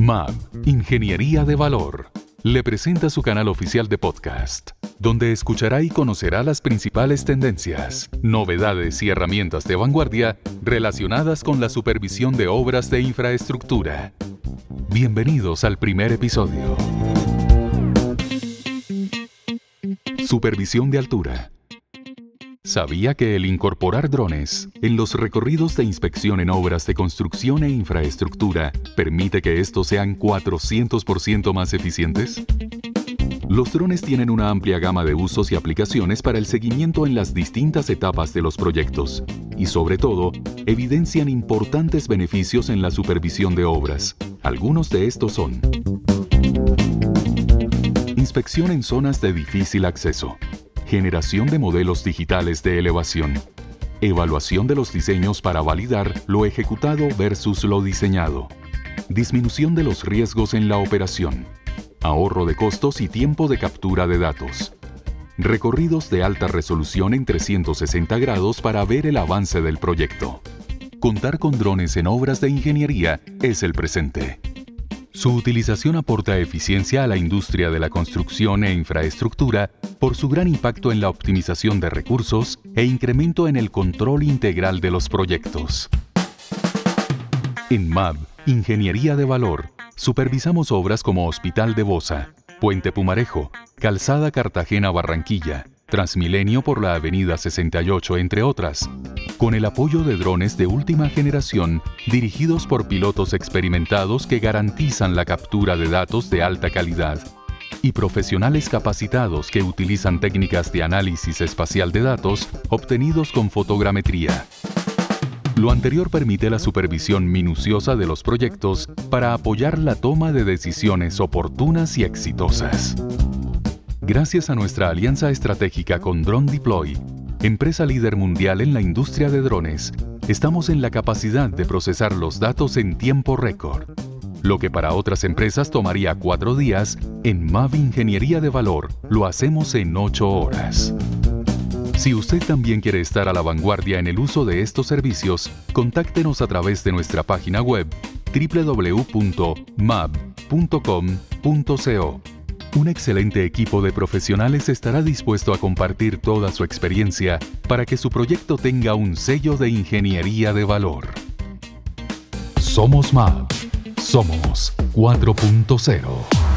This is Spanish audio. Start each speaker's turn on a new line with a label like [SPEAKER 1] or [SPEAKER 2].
[SPEAKER 1] MAB, Ingeniería de Valor, le presenta su canal oficial de podcast, donde escuchará y conocerá las principales tendencias, novedades y herramientas de vanguardia relacionadas con la supervisión de obras de infraestructura. Bienvenidos al primer episodio. Supervisión de altura ¿Sabía que el incorporar drones en los recorridos de inspección en obras de construcción e infraestructura permite que estos sean 400% más eficientes? Los drones tienen una amplia gama de usos y aplicaciones para el seguimiento en las distintas etapas de los proyectos y sobre todo evidencian importantes beneficios en la supervisión de obras. Algunos de estos son Inspección en zonas de difícil acceso generación de modelos digitales de elevación, evaluación de los diseños para validar lo ejecutado versus lo diseñado, disminución de los riesgos en la operación, ahorro de costos y tiempo de captura de datos, recorridos de alta resolución en 360 grados para ver el avance del proyecto. Contar con drones en obras de ingeniería es el presente. Su utilización aporta eficiencia a la industria de la construcción e infraestructura por su gran impacto en la optimización de recursos e incremento en el control integral de los proyectos. En MAB, Ingeniería de Valor, supervisamos obras como Hospital de Bosa, Puente Pumarejo, Calzada Cartagena Barranquilla, Transmilenio por la Avenida 68, entre otras, con el apoyo de drones de última generación dirigidos por pilotos experimentados que garantizan la captura de datos de alta calidad y profesionales capacitados que utilizan técnicas de análisis espacial de datos obtenidos con fotogrametría. Lo anterior permite la supervisión minuciosa de los proyectos para apoyar la toma de decisiones oportunas y exitosas. Gracias a nuestra alianza estratégica con Drone Deploy, empresa líder mundial en la industria de drones, estamos en la capacidad de procesar los datos en tiempo récord lo que para otras empresas tomaría cuatro días, en MAV Ingeniería de Valor lo hacemos en ocho horas. Si usted también quiere estar a la vanguardia en el uso de estos servicios, contáctenos a través de nuestra página web www.mab.com.co. Un excelente equipo de profesionales estará dispuesto a compartir toda su experiencia para que su proyecto tenga un sello de ingeniería de valor. Somos MAB. Somos 4.0.